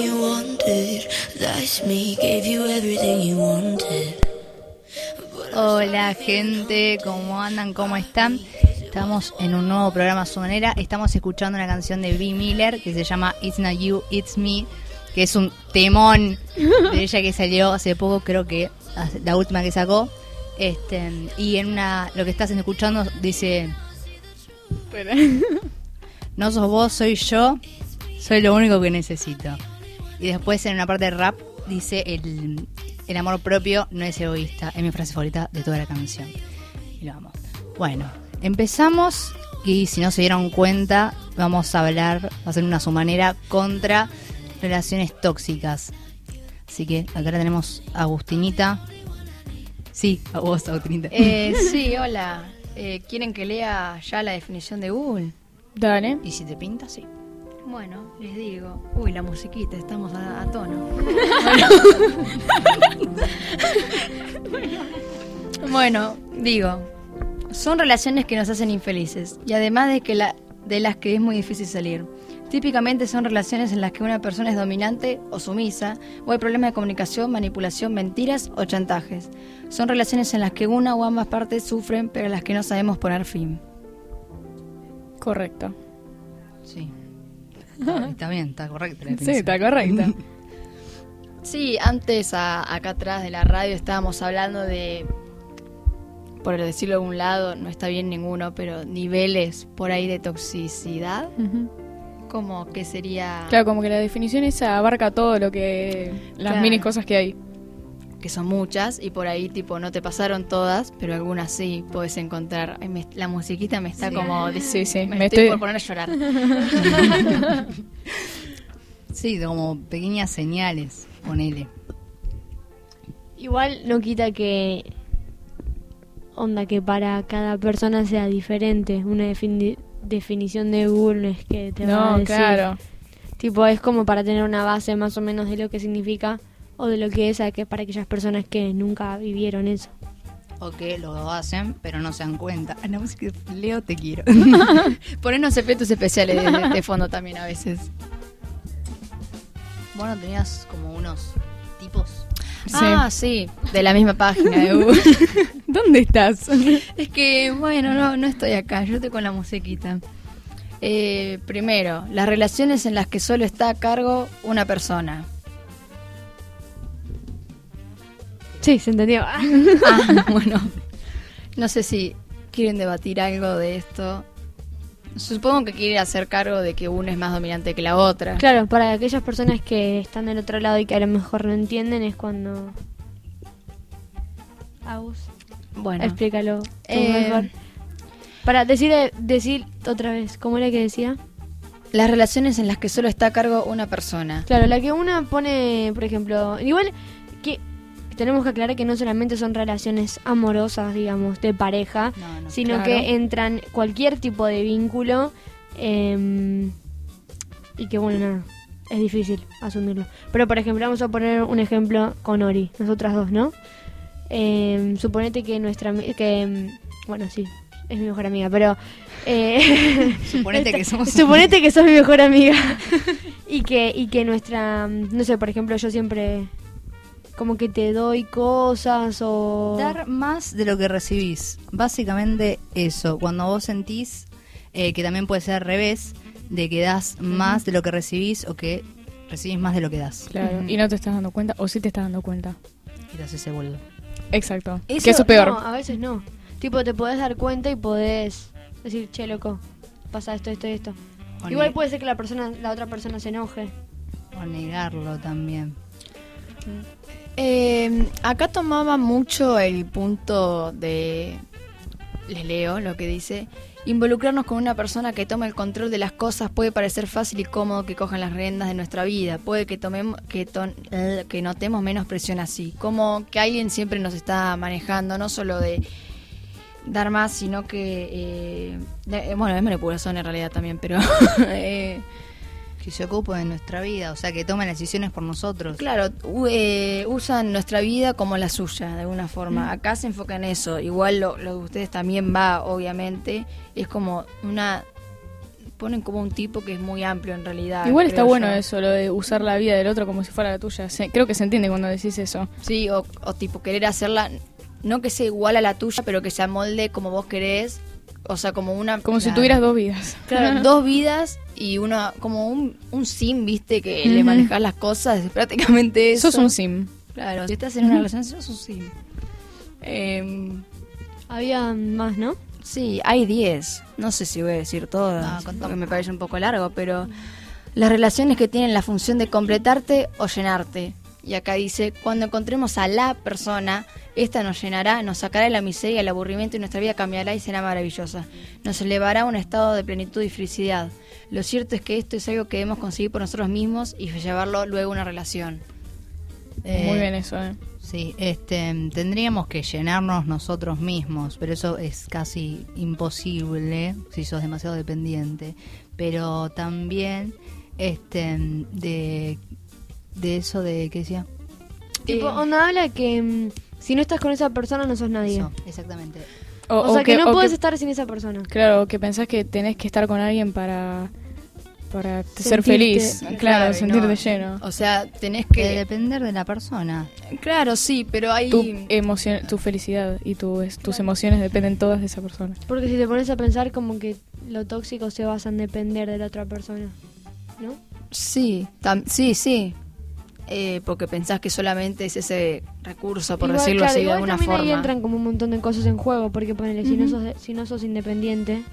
everything you wanted. That's me, gave you everything you wanted. Hola gente, ¿cómo andan? ¿Cómo están? Estamos en un nuevo programa a su manera. Estamos escuchando una canción de B. Miller que se llama It's Not You, It's Me, que es un temón de ella que salió hace poco, creo que la última que sacó. Este, y en una, lo que estás escuchando dice: No sos vos, soy yo, soy lo único que necesito. Y después en una parte de rap dice: el, el amor propio no es egoísta. Es mi frase favorita de toda la canción. Y lo vamos. Bueno, empezamos y si no se dieron cuenta, vamos a hablar, va a ser una su manera contra relaciones tóxicas. Así que acá tenemos a Agustinita. Sí, a vos, Agustinita. Eh, sí, hola. Eh, ¿Quieren que lea ya la definición de Google? Dale. ¿Y si te pinta? Sí. Bueno, les digo. Uy, la musiquita, estamos a, a tono. bueno, digo, son relaciones que nos hacen infelices y además de que la, de las que es muy difícil salir. Típicamente son relaciones en las que una persona es dominante o sumisa, o hay problemas de comunicación, manipulación, mentiras o chantajes. Son relaciones en las que una o ambas partes sufren, pero a las que no sabemos poner fin. Correcto. Sí. Está, bien, está correcto. Sí, está correcto. sí, antes acá atrás de la radio estábamos hablando de, por decirlo de un lado, no está bien ninguno, pero niveles por ahí de toxicidad como que sería... Claro, como que la definición esa abarca todo lo que... las mini cosas que hay. Que son muchas y por ahí tipo no te pasaron todas, pero algunas sí puedes encontrar. la musiquita me está como... Sí, sí, me, estoy, por poner a llorar. sí, como pequeñas señales, ponele. Igual no quita que onda que para cada persona sea diferente, una definición definición de Google es que te va a decir. claro. Tipo, es como para tener una base más o menos de lo que significa o de lo que es que para aquellas personas que nunca vivieron eso. O que lo hacen, pero no se dan cuenta. Ah, no, es que Leo, te quiero. Ponernos efectos especiales de, fondo también a veces. Bueno, tenías como unos tipos. Ah, sí, de la misma página de Google. ¿Dónde estás? es que, bueno, no, no estoy acá, yo estoy con la musiquita. Eh, primero, las relaciones en las que solo está a cargo una persona. Sí, se entendió. ah, bueno. No sé si quieren debatir algo de esto. Supongo que quiere hacer cargo de que una es más dominante que la otra. Claro, para aquellas personas que están del otro lado y que a lo mejor no entienden es cuando... Aus. Bueno. Explícalo eh, mejor. Para decir, decir otra vez, ¿cómo era que decía? Las relaciones en las que solo está a cargo una persona. Claro, la que una pone, por ejemplo, igual tenemos que aclarar que no solamente son relaciones amorosas, digamos, de pareja, sino que entran cualquier tipo de vínculo em, y que bueno, nada, es difícil asumirlo. Pero por ejemplo, vamos a poner un ejemplo con Ori, nosotras dos, ¿no? Eh, suponete que nuestra que em, bueno sí es mi mejor amiga pero eh, suponete que somos suponete que sos mi mejor amiga y que y que nuestra no sé por ejemplo yo siempre como que te doy cosas o dar más de lo que recibís básicamente eso cuando vos sentís eh, que también puede ser al revés de que das más de lo que recibís o que recibís más de lo que das claro y no te estás dando cuenta o sí te estás dando cuenta y te haces ese boludo Exacto. que eso es peor. No, a veces no. Tipo, te podés dar cuenta y podés decir, che, loco, pasa esto, esto y esto. Igual puede ser que la persona, la otra persona se enoje. O negarlo también. Eh, acá tomaba mucho el punto de. Les leo lo que dice. Involucrarnos con una persona que tome el control de las cosas puede parecer fácil y cómodo que cojan las riendas de nuestra vida. Puede que tomemos que, eh, que notemos menos presión así. Como que alguien siempre nos está manejando, no solo de dar más, sino que... Eh, bueno, es manipulación en realidad también, pero... eh, que se ocupa de nuestra vida, o sea, que toman decisiones por nosotros. Claro, eh, usan nuestra vida como la suya, de alguna forma. Acá se enfoca en eso. Igual lo, lo de ustedes también va, obviamente. Es como una ponen como un tipo que es muy amplio en realidad. Igual está bueno eso, lo de usar la vida del otro como si fuera la tuya. creo que se entiende cuando decís eso. Sí, o, tipo querer hacerla, no que sea igual a la tuya, pero que se amolde como vos querés. O sea, como una... Como si tuvieras dos vidas. Claro, dos vidas y una como un, un sim, viste, que le manejas las cosas, es prácticamente eso. Sos un sim. Claro, si estás en una relación, sos un sim. Em, Había más, ¿no? Sí, hay 10. No sé si voy a decir todas, porque me parece un poco largo, pero las relaciones que tienen la función de completarte o llenarte. Y acá dice, cuando encontremos a la persona, esta nos llenará, nos sacará de la miseria, el aburrimiento y nuestra vida cambiará y será maravillosa. Nos elevará a un estado de plenitud y felicidad. Lo cierto es que esto es algo que debemos conseguir por nosotros mismos y llevarlo luego a una relación. Muy bien eso, ¿eh? Sí, este, tendríamos que llenarnos nosotros mismos, pero eso es casi imposible si sos demasiado dependiente. Pero también, este, de, de eso de, ¿qué decía? Tipo, eh, onda habla que mm, si no estás con esa persona no sos nadie. exactamente. O, sea, que, no puedes estar sin esa persona. Claro, que pensás que tenés que estar con alguien para para ser feliz, claro, sentirte lleno. O sea, tenés que depender de la persona. Claro, sí, pero hay tu emoción, tu felicidad y tu, tus emociones dependen todas de esa persona. Porque si te pones a pensar como que lo tóxico se basa en depender de la otra persona, ¿no? Sí, sí, sí. Eh, porque pensás que solamente es ese recurso, por decirlo así de alguna forma. Ahí entran como un montón de cosas en juego, porque ponele, si, no sos, si no sos independiente,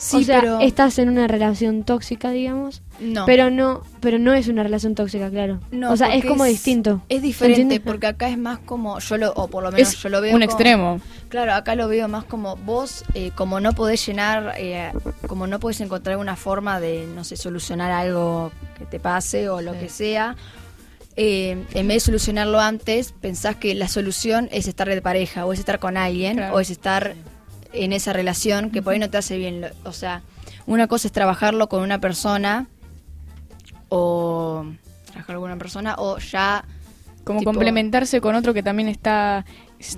Sí, o sea, pero... estás en una relación tóxica, digamos. No. Pero no, pero no es una relación tóxica, claro. No, o sea, es como distinto. Es diferente porque acá es más como yo lo o por lo menos yo lo veo un extremo. Claro, acá lo veo más como vos eh, como no podés llenar eh, como no podés encontrar una forma de no sé solucionar algo que te pase o lo que sea. Eh, en vez de solucionarlo antes, pensás que la solución es estar de pareja, o es estar con alguien, o es estar en esa relación que por ahí no te hace bien. O sea, una cosa es trabajarlo con una persona o trabajar con una persona o ya como complementarse con otro que también está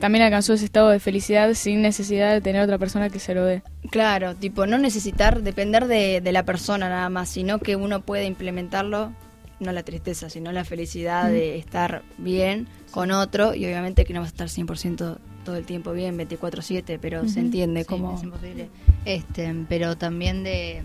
también alcanzó ese estado de felicidad sin necesidad de tener otra persona que se lo dé. Claro, tipo no necesitar depender de, de la persona nada más, sino que uno puede implementarlo no la tristeza, sino la felicidad de estar bien con otro y obviamente que no vas a estar 100% todo el tiempo bien, 24/7, pero se entiende como... Es imposible. Este, pero también de,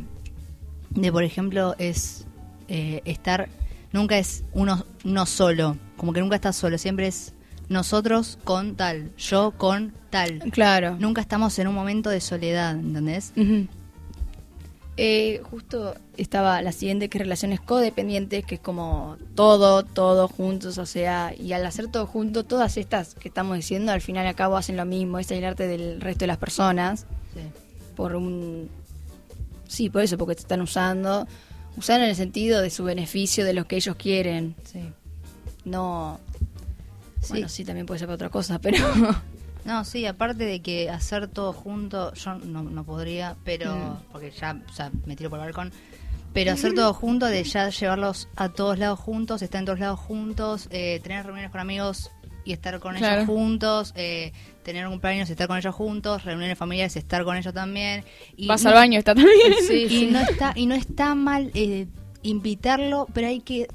de por ejemplo, es eh, estar, nunca es uno, uno solo, como que nunca estás solo, siempre es nosotros con tal, yo con tal. Claro. Nunca estamos en un momento de soledad, ¿entendés? Eh, justo estaba la siguiente que es relaciones codependientes, que es como todo, todo juntos, o sea, y al hacer todo junto, todas estas que estamos diciendo, al final y al cabo hacen lo mismo, es aislarte del resto de las personas. Sí. Por un. Sí, por eso, porque te están usando. Usar en el sentido de su beneficio, de lo que ellos quieren. Sí. No. Sí. Bueno, sí, también puede ser para otra cosa, pero. No, sí, aparte de que hacer todo junto, yo no, no podría, pero. Mm. Porque ya, o sea, me tiro por el balcón. Pero hacer todo junto, de ya llevarlos a todos lados juntos, estar en todos lados juntos, eh, tener reuniones con amigos y estar con ellos juntos, eh, tener un cumpleaños y estar con ellos juntos, reuniones familiares y estar con ellos también. Y Vas al baño, está también. y, no está, y no está mal eh, invitarlo, pero hay que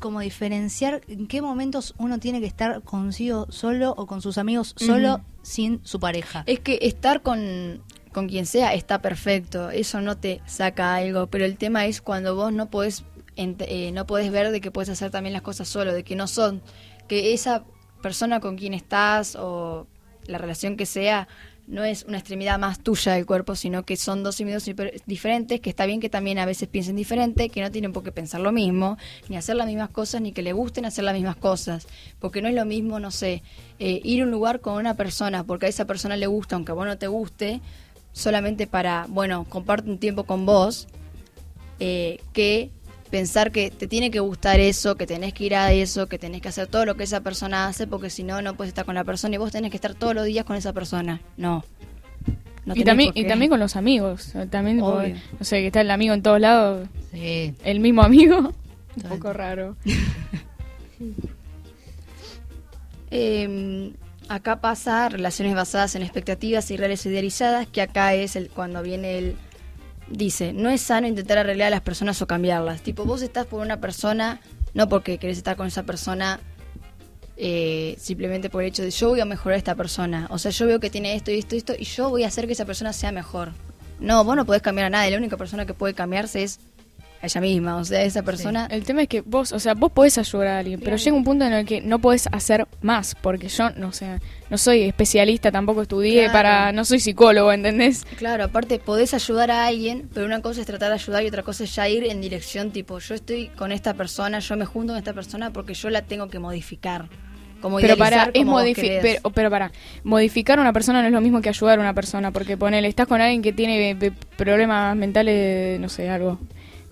como diferenciar en qué momentos uno tiene que estar consigo solo o con sus amigos solo sin su pareja. Es que estar con, con quien sea está perfecto, eso no te saca algo, pero el tema es cuando vos no podés, eh, no podés ver de que puedes hacer también las cosas solo, de que no son, que esa persona con quien estás o la relación que sea no es una extremidad más tuya del cuerpo, sino que son dos individuos diferentes, que está bien que también a veces piensen diferente, que no tienen por qué pensar lo mismo, ni hacer las mismas cosas, ni que le gusten hacer las mismas cosas, porque no es lo mismo, no sé, eh, ir a un lugar con una persona, porque a esa persona le gusta, aunque a vos no te guste, solamente para, bueno, comparte un tiempo con vos, eh, que pensar que te tiene que gustar eso, que tenés que ir a eso, que tenés que hacer todo lo que esa persona hace, porque si no, no puedes estar con la persona y vos tenés que estar todos los días con esa persona. No. y, también, y también con los amigos. También, no sé, que está el amigo en todos lados. El mismo amigo. Un poco raro. Em, acá pasa relaciones basadas en expectativas y reales idealizadas, que acá es el, cuando viene el dice, no es sano intentar arreglar a las personas o cambiarlas. Tipo, vos estás por una persona, no porque querés estar con esa persona eh, simplemente por el hecho de yo voy a mejorar a esta persona. O sea, yo veo que tiene esto y esto y esto y yo voy a hacer que esa persona sea mejor. No, vos no podés cambiar a nadie. La única persona que puede cambiarse es ella misma, o sea, esa persona... El tema es que vos, o sea, vos podés ayudar a alguien, pero llega un punto en el que no podés hacer más, porque yo, no sé, no soy especialista, tampoco estudié para, no soy psicólogo, ¿entendés? Claro, aparte podés ayudar a alguien, pero una cosa es tratar de ayudar y otra cosa es ya ir en dirección tipo, yo estoy con esta persona, yo me junto con esta persona porque yo la tengo que modificar. Como pero para es modificar pero, pero, para modificar a una persona no es lo mismo que ayudar a una persona porque ponele estás con alguien que tiene eh, problemas mentales no sé algo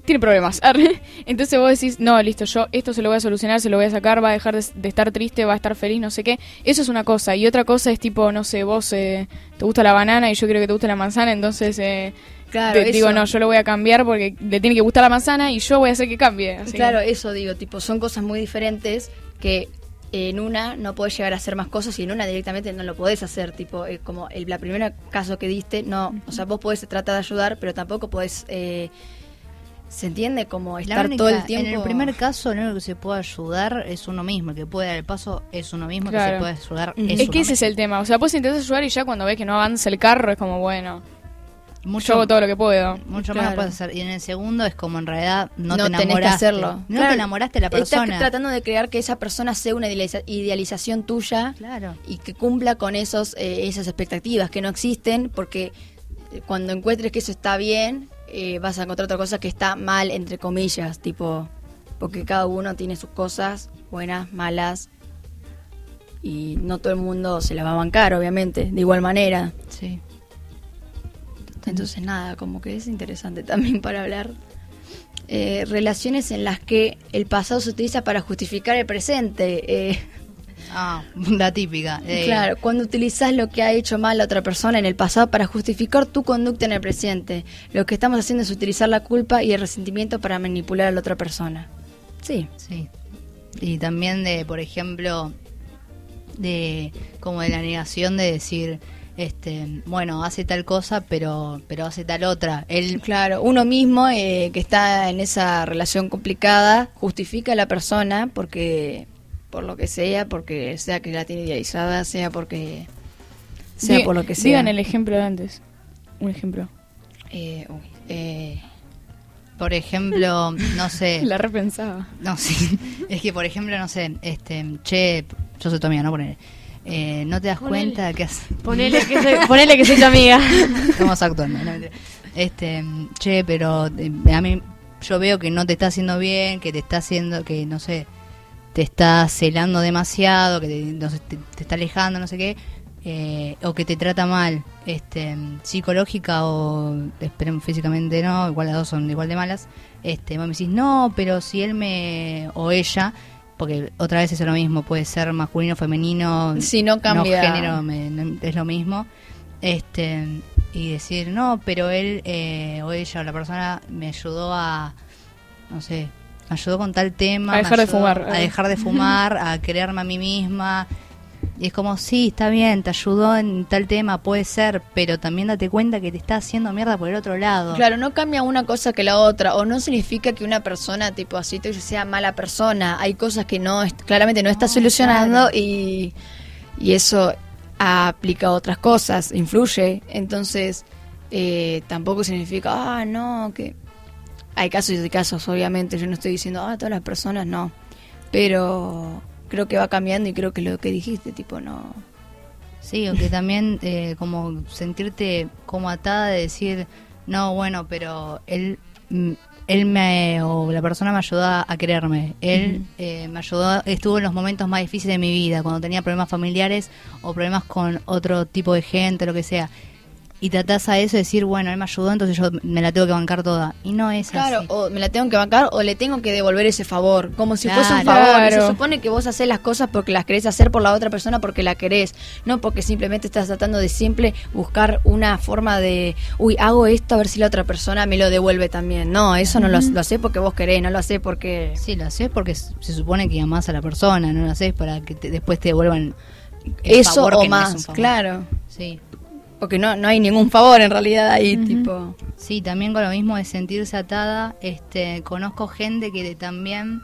tiene problemas. Entonces vos decís, no, listo, yo esto se lo voy a solucionar, se lo voy a sacar, va a dejar de, estar triste, va a estar feliz, no sé qué. Eso es una cosa. Y otra cosa es tipo, no sé, vos eh, te gusta la banana y yo creo que te gusta la manzana, entonces... Eh, Claro, digo, no, yo lo voy a cambiar porque le tiene que gustar la manzana y yo voy a hacer que cambie. claro, eso digo, tipo, son cosas muy diferentes que en una no podés llegar a hacer más cosas y en una directamente no lo podés hacer. Tipo, eh, como el la primera caso que diste, no, o sea, vos podés tratar de ayudar, pero tampoco podés eh, se entiende como estar todo el tiempo. En el primer caso, lo único que se puede ayudar es uno mismo. El que puede dar el paso es uno mismo. Que se puede ayudar es, que ese es el tema. O sea, vos intentas ayudar y ya cuando ves que no avanza el carro es como, bueno. Mucho, yo hago todo lo que puedo. Mucho más puedes hacer. Y en el segundo es como en realidad no, te enamoraste. hacerlo. No te enamoraste de la persona. Estás tratando de crear que esa persona sea una idealización tuya. Claro. Y que cumpla con esos eh, esas expectativas que no existen porque eh, cuando encuentres que eso está bien, eh, vas a encontrar otra cosa que está mal, entre comillas, tipo, porque cada uno tiene sus cosas, buenas, malas, y no todo el mundo se las va a bancar, obviamente, de igual manera. Sí. Entonces, nada, como que es interesante también para hablar. Eh, relaciones en las que el pasado se utiliza para justificar el presente. Eh, Ah, la típica. Eh. Claro, cuando utilizas lo que ha hecho mal la otra persona en el pasado para justificar tu conducta en el presente, lo que estamos haciendo es utilizar la culpa y el resentimiento para manipular a la otra persona. Sí. Sí. Y también de, por ejemplo, de como de la negación de decir, este, bueno, hace tal cosa, pero, pero hace tal otra. Él, claro, uno mismo eh, que está en esa relación complicada justifica a la persona porque por lo que sea, porque sea que la tiene idealizada, sea porque sea por lo que sea. Digan el ejemplo de antes. Un ejemplo. Eh, eh, por ejemplo, no sé. La repensaba. No, sí. Es que, por ejemplo, no sé, este, che, yo soy tu amiga, ¿no? Ponele. Eh, ¿No te das cuenta que has... Ponele que soy, ponele que soy tu amiga. Estamos actuando. ¿no? Este, che, pero a mí yo veo que no te está haciendo bien, que te está haciendo, que no sé, te está celando demasiado, que te, está alejando, no sé qué, eh, o que te trata mal, este, psicológica o esperemos físicamente no, igual las dos son igual de malas, este, vos me decís, no, pero si él me, o ella, porque otra vez es lo mismo, puede ser masculino, femenino, si no cambia, género, es lo mismo, este, y decir, no, pero él eh, o ella o la persona me ayudó a, no sé, me ayudó con tal tema. A dejar de fumar. A dejar de fumar, a creerme a mí misma. Y es como, sí, está bien, te ayudó en tal tema, puede ser, pero también date cuenta que te está haciendo mierda por el otro lado. Claro, no cambia una cosa que la otra, o no significa que una persona tipo así te sea mala persona. Hay cosas que no, claramente no está solucionando y, y eso aplica a otras cosas, influye. Entonces, eh, tampoco significa, ah, no, que hay casos y casos, obviamente. Yo no estoy diciendo, ah, todas las personas no. Pero creo que va cambiando y creo que lo que dijiste, tipo, no. Sí, o que también eh, como sentirte como atada de decir, no, bueno, pero él, mm, él me, o la persona me ayudó a quererme. Él eh, me ayudó, estuvo en los momentos más difíciles de mi vida, cuando tenía problemas familiares o problemas con otro tipo de gente, lo que sea y tratás a eso de decir, bueno, él me ayudó, entonces yo me la tengo que bancar toda. Y no es claro, o me la tengo que bancar o le tengo que devolver ese favor, como si fuese un favor. Se supone que vos haces las cosas porque las querés hacer por la otra persona porque la querés, no porque simplemente estás tratando de siempre buscar una forma de, uy, hago esto a ver si la otra persona me lo devuelve también. No, eso no lo, lo haces porque vos querés, no lo haces porque... Sí, lo haces porque se supone que amás a la persona, no lo haces para que después te devuelvan eso o más, claro. Sí. Porque no, no hay ningún favor en realidad ahí, tipo. Sí, también con lo mismo de sentirse atada, este, conozco gente que también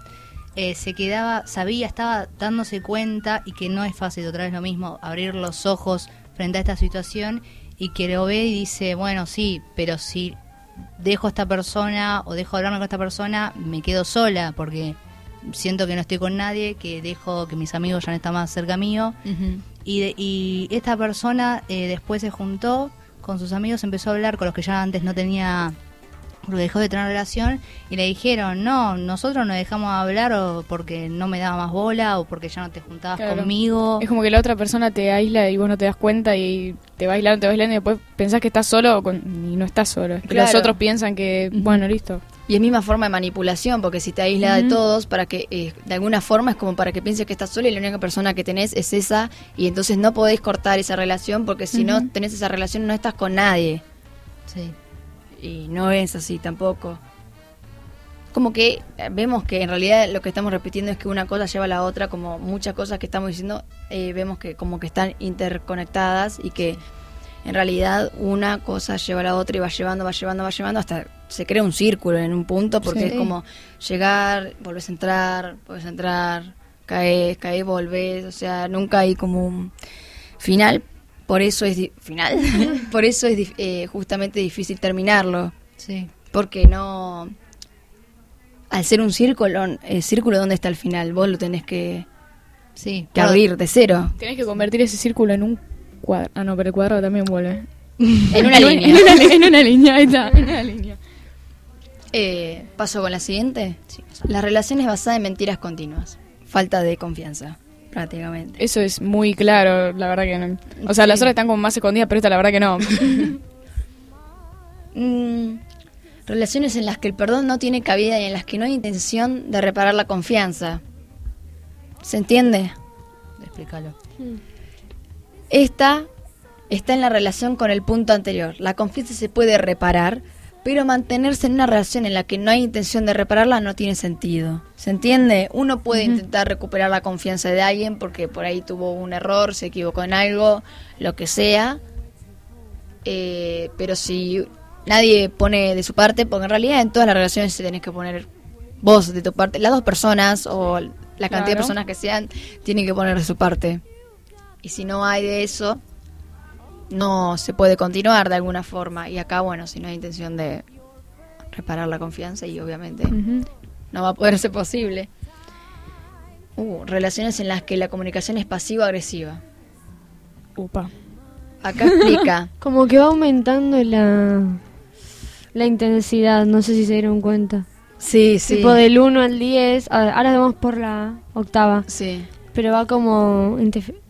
eh, se quedaba, sabía, estaba dándose cuenta y que no es fácil, otra vez lo mismo, abrir los ojos frente a esta situación y que lo ve y dice, bueno, sí, pero si dejo a esta persona o dejo de hablarme con esta persona, me quedo sola porque siento que no estoy con nadie, que dejo que mis amigos ya no están más cerca mío. Y, y, esta persona eh, después se juntó con sus amigos, empezó a hablar con los que ya antes no tenía porque dejó de tener relación y le dijeron, no, nosotros nos dejamos hablar o porque no me daba más bola o porque ya no te juntabas conmigo. Es como que la otra persona te aísla y vos no te das cuenta y te va aislando, te va aislando y después pensás que estás solo y no estás solo. que los otros piensan que, bueno, listo. Y es misma forma de manipulación, porque si te aísla de todos, para que eh, de alguna forma es como para que pienses que estás solo y la única persona que tenés es esa, y entonces no podés cortar esa relación, porque si no tenés esa relación no estás con nadie. Sí y no es así tampoco. Como que eh, vemos que en realidad lo que estamos repitiendo es que una cosa lleva a la otra, como muchas cosas que estamos diciendo, eh, vemos que como que están interconectadas y que en realidad una cosa lleva a la otra y va llevando, va llevando, va llevando, hasta se crea un círculo en un punto, porque es como llegar, volvés a entrar, volvés a entrar, caes, caes, volvés, o sea, nunca hay como un final, por eso es final, por eso es eh, justamente difícil terminarlo. Sí. Porque no al ser un círculo, el círculo dónde está el final, vos lo tenés que sí, que abrir de cero. Tenés que convertir ese círculo en un cuadro. Ah, no, pero el cuadrado también vuelve. en una línea. En una, línea, ahí está, en una línea. Eh, paso con la siguiente. Las relaciones basadas en mentiras continuas. Falta de confianza prácticamente. Eso es muy claro, la verdad que no. O sea, las otras están como más escondidas, pero esta la verdad que no. Mm, relaciones en las que el perdón no tiene cabida y en las que no hay intención de reparar la confianza. ¿Se entiende? Explícalo. Esta está en la relación con el punto anterior. La confianza se puede reparar, pero mantenerse en una relación en la que no hay intención de repararla no tiene sentido. ¿Se entiende? Uno puede intentar recuperar la confianza de alguien porque por ahí tuvo un error, se equivocó en algo, lo que sea. Eh, pero si nadie pone de su parte, porque en realidad en todas las relaciones se tenés que poner vos de tu parte, las dos personas o la cantidad de personas que sean, tienen que poner de su parte. Y si no hay de eso, no se puede continuar de alguna forma. Y acá, bueno, si no hay intención de reparar la confianza y obviamente no va a poder ser posible. Uh, relaciones en las que la comunicación es pasiva-agresiva. Upa. Acá explica. Como que va aumentando la, la intensidad, no sé si se dieron cuenta. Sí, sí. Tipo del 1 al 10, ahora vamos por la octava. Sí pero va como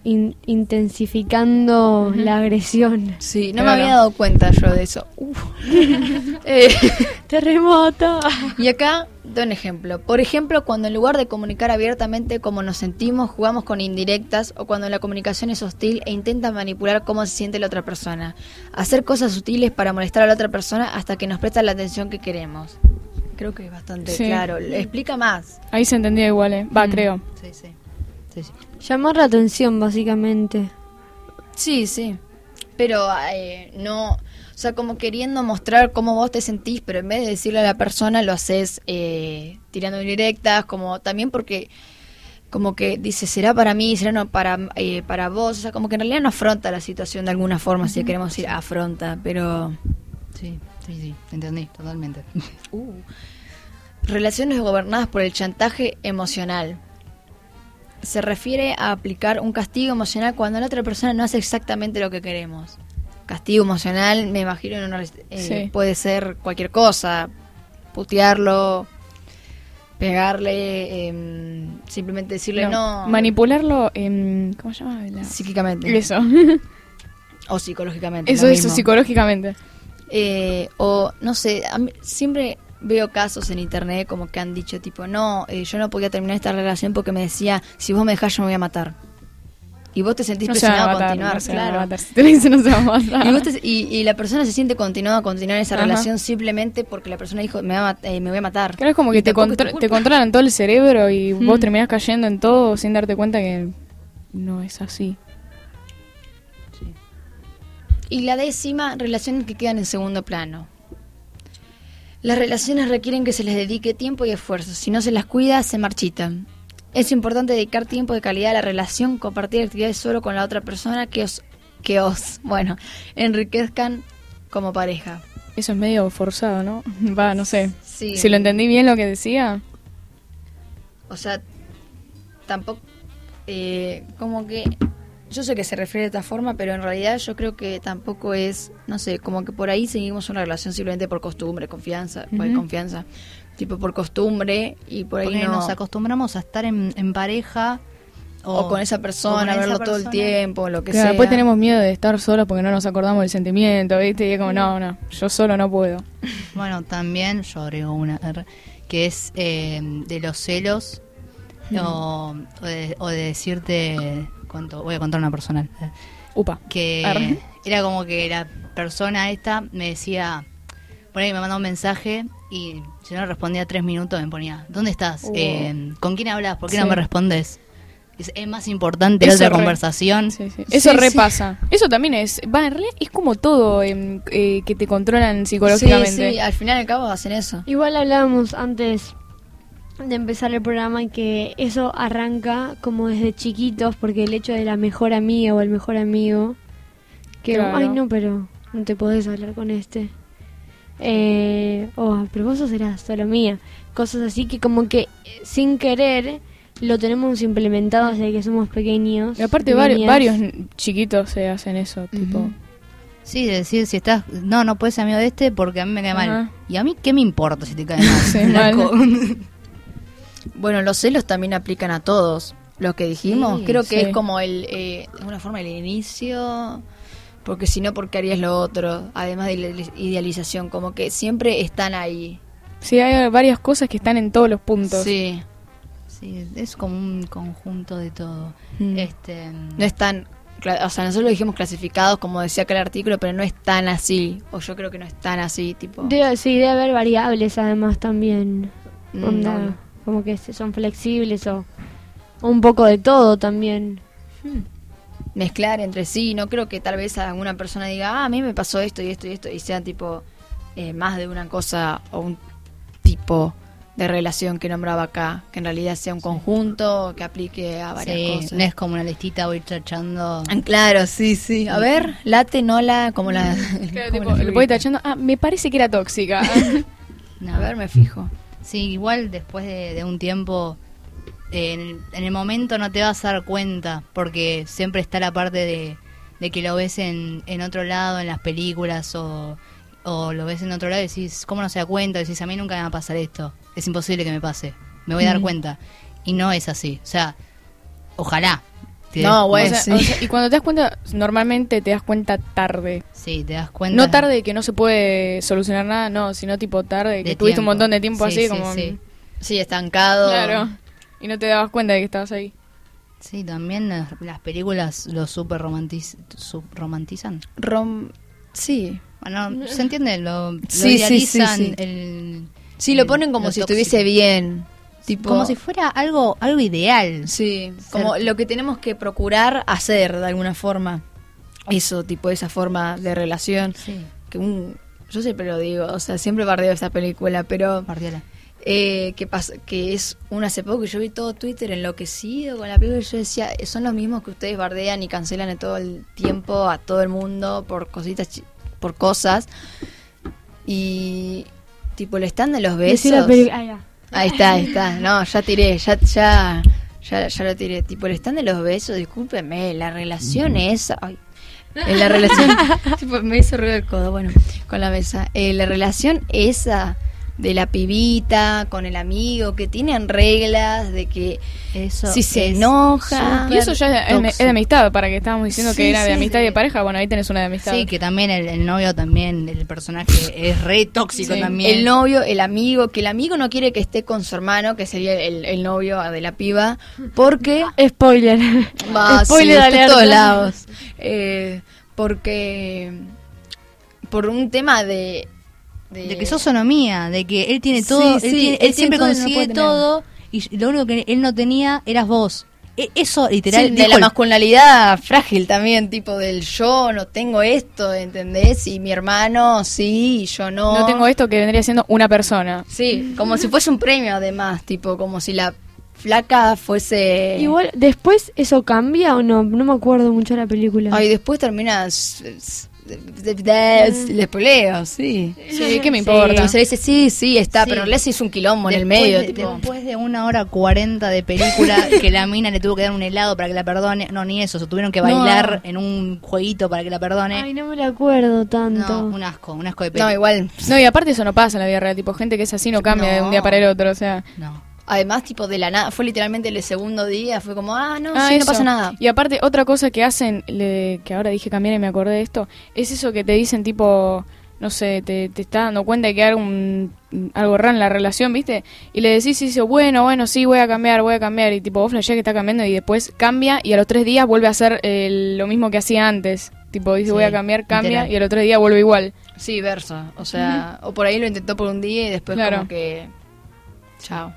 intensificando la agresión. Sí, no me había dado cuenta yo de eso. Eh, Terremoto. Y acá doy un ejemplo. Por ejemplo, cuando en lugar de comunicar abiertamente cómo nos sentimos, jugamos con indirectas o cuando la comunicación es hostil e intenta manipular cómo se siente la otra persona. Hacer cosas sutiles para molestar a la otra persona hasta que nos presta la atención que queremos. Creo que es bastante claro. Explica más. Ahí se entendía igual, ¿eh? Va, mm. creo. Sí, sí. Llamar la atención, básicamente. Sí, sí. Pero eh, no, o sea, como queriendo mostrar cómo vos te sentís, pero en vez de decirle a la persona lo haces eh, tirando directas, como también porque como que dice, será para mí, será no para, eh, para vos, o sea, como que en realidad no afronta la situación de alguna forma, si queremos decir afronta, pero... Sí, sí, sí, entendí, totalmente. Uh. Relaciones gobernadas por el chantaje emocional se refiere a aplicar un castigo emocional cuando la otra persona no hace exactamente lo que queremos. Castigo emocional, me imagino, eh, puede ser cualquier cosa, putearlo, pegarle, em, simplemente decirle no, Manipularlo, en, ¿cómo se llama? Psíquicamente. Eso. o psicológicamente. Eso, eso, psicológicamente. Eh, o, no sé, siempre veo casos en internet como que han dicho tipo, no, eh, yo no podía terminar esta relación porque me decía, si vos me dejás yo me voy a matar. Y vos te sentís presionado a, continuar, claro. Y, la persona se siente continuada a continuar esa relación simplemente porque la persona dijo, me, va eh, me voy a matar. Claro, es como que te, te, controlan todo el cerebro y vos terminás cayendo en todo sin darte cuenta que no es así. Y la décima, relaciones que quedan en segundo plano. Las relaciones requieren que se les dedique tiempo y esfuerzo. Si no se las cuida, se marchitan. Es importante dedicar tiempo de calidad a la relación, compartir actividades solo con la otra persona que os, que os, bueno, enriquezcan como pareja. Eso es medio forzado, ¿no? Va, no sé. Si lo entendí bien lo que decía. O sea, tampoco, eh, como que yo sé que se refiere de esta forma, pero en realidad yo creo que tampoco es, no sé, como que por ahí seguimos una relación simplemente por costumbre, confianza, por confianza, tipo por costumbre y por ahí no... nos acostumbramos a estar en, pareja o, con esa persona, verlo todo el tiempo, lo que sea. Después tenemos miedo de estar solos porque no nos acordamos del sentimiento, ¿viste? Y es como, no, no, yo solo no puedo. Bueno, también yo agrego una que es eh, de los celos o, de, decirte, voy a contar una personal. Upa. Que era como que la persona esta me decía, bueno, me mandaba un mensaje y si no respondía tres minutos me ponía, ¿dónde estás? Eh, ¿Con quién hablas? ¿Por qué no me respondes? Es, más importante la conversación. Eso repasa. Eso también es. Va, en realidad es como todo eh, que te controlan psicológicamente. Sí, al final y al cabo hacen eso. Igual hablábamos antes de empezar el programa y que eso arranca como desde chiquitos porque el hecho de la mejor amiga o el mejor amigo que ay no pero no te podés hablar con este. Eh, oh, pero vos serás solo mía cosas así que como que sin querer lo tenemos implementado desde que somos pequeños y aparte varios, varios chiquitos se hacen eso tipo. Sí, decir si estás. No, no puedes ser amigo de este porque a mí me cae mal. ¿Y a mí qué me importa si te cae mal? Bueno, los celos también aplican a todos. Lo que dijimos, creo que es como el, eh, una forma del inicio, porque si no, porque harías lo otro? Además de la idealización, como que siempre están ahí. Sí, hay varias cosas que están en todos los puntos. Sí. Sí, es como un conjunto de todo. Mm. Este, no están, o sea, nosotros lo dijimos clasificados, como decía acá el artículo, pero no es tan así, o yo creo que no es tan así, tipo. sí, debe haber variables además también. Mm, como que son flexibles o, un poco de todo también. Hmm. Mezclar entre sí, no creo que tal vez alguna persona diga, ah, a mí me pasó esto y esto y esto, y sea tipo eh, más de una cosa o un tipo de relación que nombraba acá, que en realidad sea un conjunto que aplique a varias cosas. No es como una listita, voy tachando. Claro, sí, sí. A ver, late, nola, como la. Claro, voy tachando. Ah, me parece que era tóxica. A ver, me fijo. Sí, igual después de, un tiempo, en, el momento no te vas a dar cuenta, porque siempre está la parte de, que lo ves en, en otro lado, en las películas, o, lo ves en otro lado y decís, ¿cómo no se da cuenta? Decís, a mí nunca me va a pasar esto, es imposible que me pase, me voy a dar cuenta. Y no es así, o sea, ojalá, no, bueno, y cuando te das cuenta, normalmente te das cuenta tarde. Sí, te das cuenta. No tarde que no se puede solucionar nada, no, sino tipo tarde que tuviste un montón de tiempo así, como. Sí. estancado. Claro. Y no te dabas cuenta de que estabas ahí. Sí, también las, películas lo super romantizan. Rom sí. Bueno, se entiende, lo, lo sí, idealizan el, Sí, lo ponen como si estuviese bien como si fuera algo algo ideal. Sí, como lo que tenemos que procurar hacer de alguna forma. Eso, tipo esa forma de relación. Sí. Que un, yo siempre lo digo, o sea, siempre bardeo esta película, pero... Eh, que, que es un hace poco que yo vi todo Twitter enloquecido con la película y yo decía, son los mismos que ustedes bardean y cancelan todo el tiempo a todo el mundo por cositas, por cosas. Y tipo, le están de los besos. Ah, Ahí está, ahí está. No, ya tiré, ya, ya, ya, ya lo tiré. Tipo, el stand de los besos, discúlpeme, la relación esa. Ay, eh, la relación. tipo, me hizo ruido el codo, bueno, con la mesa. Eh, la relación esa de la pibita con el amigo, que tienen reglas de que eso si se enoja. Y eso ya es, de amistad, para que estábamos diciendo que era de amistad y de pareja, bueno, ahí tenés una de amistad. Sí, que también el, novio también, el personaje es re tóxico también. El novio, el amigo, que el amigo no quiere que esté con su hermano, que sería el, novio de la piba, porque... Spoiler. Spoiler de todos lados. Eh, porque por un tema de de... que sos sonomía, de que él tiene todo, él, siempre consigue todo y lo único que él no tenía eras vos. e, eso literal de la masculinidad frágil también tipo del yo no tengo esto ¿entendés? y mi hermano sí y yo no. No tengo esto que vendría siendo una persona. Sí como si fuese un premio además tipo como si la flaca fuese igual después eso cambia o no no me acuerdo mucho de la película. Ay después terminas les peleo, sí. Sí, ¿qué me importa? Se dice, sí, sí, está, pero Leslie es un quilombo en el medio. Después de una hora cuarenta de película, que la mina le tuvo que dar un helado para que la perdone. No, ni eso, se tuvieron que bailar en un jueguito para que la perdone. Ay, no me lo acuerdo tanto. No, un asco, un asco de película. No, igual. No, y aparte eso no pasa en la vida real. Tipo, gente que es así no cambia de un día para el otro, o sea. No. Además, tipo, de la nada, fue literalmente el segundo día, fue como, ah, no, ah, sí, no pasa nada. Y aparte, otra cosa que hacen, que ahora dije cambiar y me acordé de esto, es eso que te dicen, tipo, no sé, te, te está dando cuenta de que hay un, algo raro en la relación, ¿viste? Y le decís, sí, sí, bueno, bueno, sí, voy a cambiar, voy a cambiar. Y tipo, vos flashea que está cambiando y después cambia y a los tres días vuelve a hacer eh, lo mismo que hacía antes. Tipo, dice, voy a cambiar, cambia y al otro día vuelve igual. Sí, verso. O sea, o por ahí lo intentó por un día y después como que... Chao.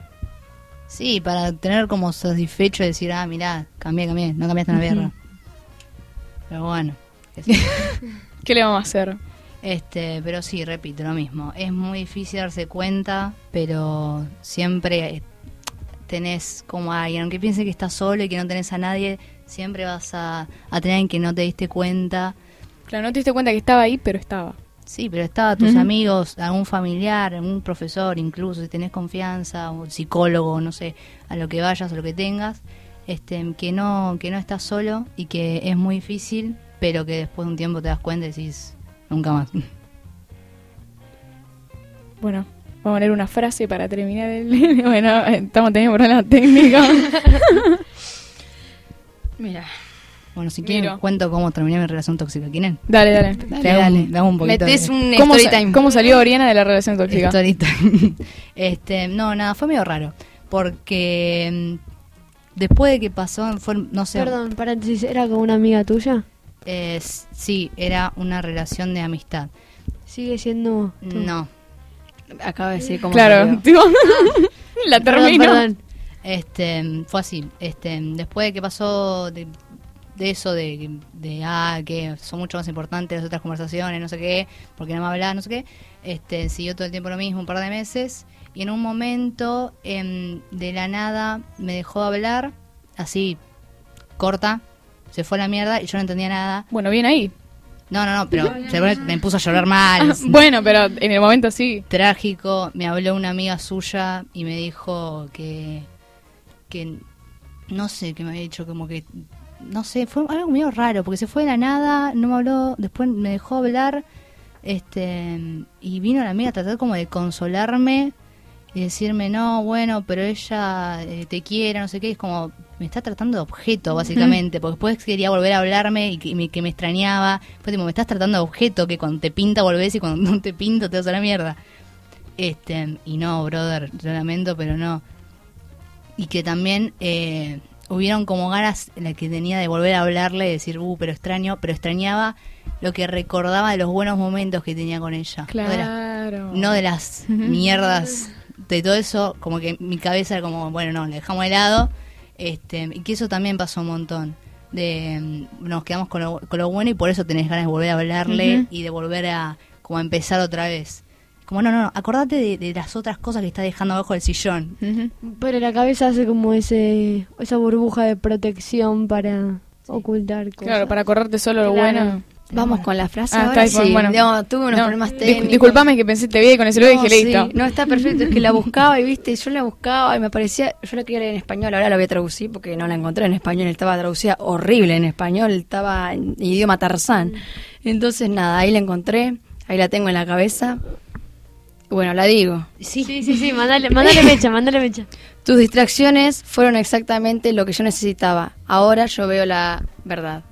Sí, para tener como satisfecho de decir, ah, mirá, cambié, cambié, no cambiaste una mierda. Pero bueno. ¿Qué le vamos a hacer? Este, pero sí, repito lo mismo. Es muy difícil darse cuenta, pero siempre tenés como alguien, aunque piense que estás solo y que no tenés a nadie, siempre vas a, a tener alguien que no te diste cuenta. Claro, no te diste cuenta que estaba ahí, pero estaba. Sí, pero estaba tus amigos, algún familiar, algún profesor, incluso si tenés confianza, un psicólogo, no sé, a lo que vayas, a lo que tengas, este, que no, que no estás solo y que es muy difícil, pero que después de un tiempo te das cuenta y decís, nunca más. Bueno, vamos a leer una frase para terminar el... bueno, estamos teniendo problemas técnicos. Mira. Bueno, si quieren cuento cómo terminé mi relación tóxica. ¿Quieren? Dale, dale. Dale, dale. un poquito. Metés un ¿Cómo, story time. ¿Cómo salió Oriana de la relación tóxica? Story time. este, no, nada, fue medio raro. Porque mm, después de que pasó, fue, no sé... Perdón, paréntesis, ¿era con una amiga tuya? Eh, sí, era una relación de amistad. ¿Sigue siendo...? No. Acaba de decir cómo Claro, la termino. Perdón, Este, fue así. Este, después de que pasó... De, de eso de, de, ah, que son mucho más importantes las otras conversaciones, no sé qué, porque no me hablas, no sé qué, este, siguió todo el tiempo lo mismo, un par de meses, y en un momento em, de la nada me dejó hablar, así, corta, se fue a la mierda y yo no entendía nada. Bueno, bien ahí. No, no, no, pero me puso a llorar mal. bueno, pero en el momento sí. Trágico, me habló una amiga suya y me dijo que, que no sé, que me había dicho como que no sé, fue algo medio raro, porque se fue de la nada, no me habló, después me dejó hablar, este, y vino la amiga a tratar como de consolarme y decirme, no, bueno, pero ella eh, te quiere, no sé qué, es como, me está tratando de objeto, básicamente, porque después quería volver a hablarme y que, me, que me extrañaba, fue tipo, me estás tratando de objeto, que cuando te pinta volvés y cuando no te pinto te vas a la mierda. Este, y no, brother, yo lamento, pero no. Y que también... Eh, hubieron como ganas en la que tenía de volver a hablarle y decir, uh, pero extraño, pero extrañaba lo que recordaba de los buenos momentos que tenía con ella. Claro. No de las, mierdas, de todo eso, como que mi cabeza era como, bueno, no, le dejamos de lado. Este, y que eso también pasó un montón. De, mm, nos quedamos con lo, con lo bueno y por eso tenés ganas de volver a hablarle y de volver a como a empezar otra vez. Como, no, no, no, acordate de, las otras cosas que está dejando abajo del sillón. Pero la cabeza hace como ese esa burbuja de protección para ocultar cosas. Claro, para acordarte solo lo bueno. Vamos con la frase ah, ahora. sí. bueno. no, tuve unos problemas técnicos. disculpame que pensé te vi con ese lo dije listo. No, está perfecto, es que la buscaba y viste, yo la buscaba y me parecía, yo la quería leer en español, ahora la voy a traducir porque no la encontré en español, estaba traducida horrible en español, estaba en idioma tarzán. Entonces nada, ahí la encontré, ahí la tengo en la cabeza bueno, la digo. Sí, sí, sí, sí mándale, mándale mecha, mándale mecha. Tus distracciones fueron exactamente lo que yo necesitaba. Ahora yo veo la verdad.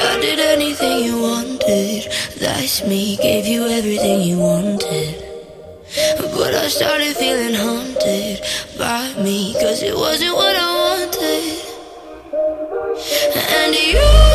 I did anything you wanted. That's me. Gave you everything you wanted. But I started feeling haunted by me. Cause it wasn't what I wanted. And you.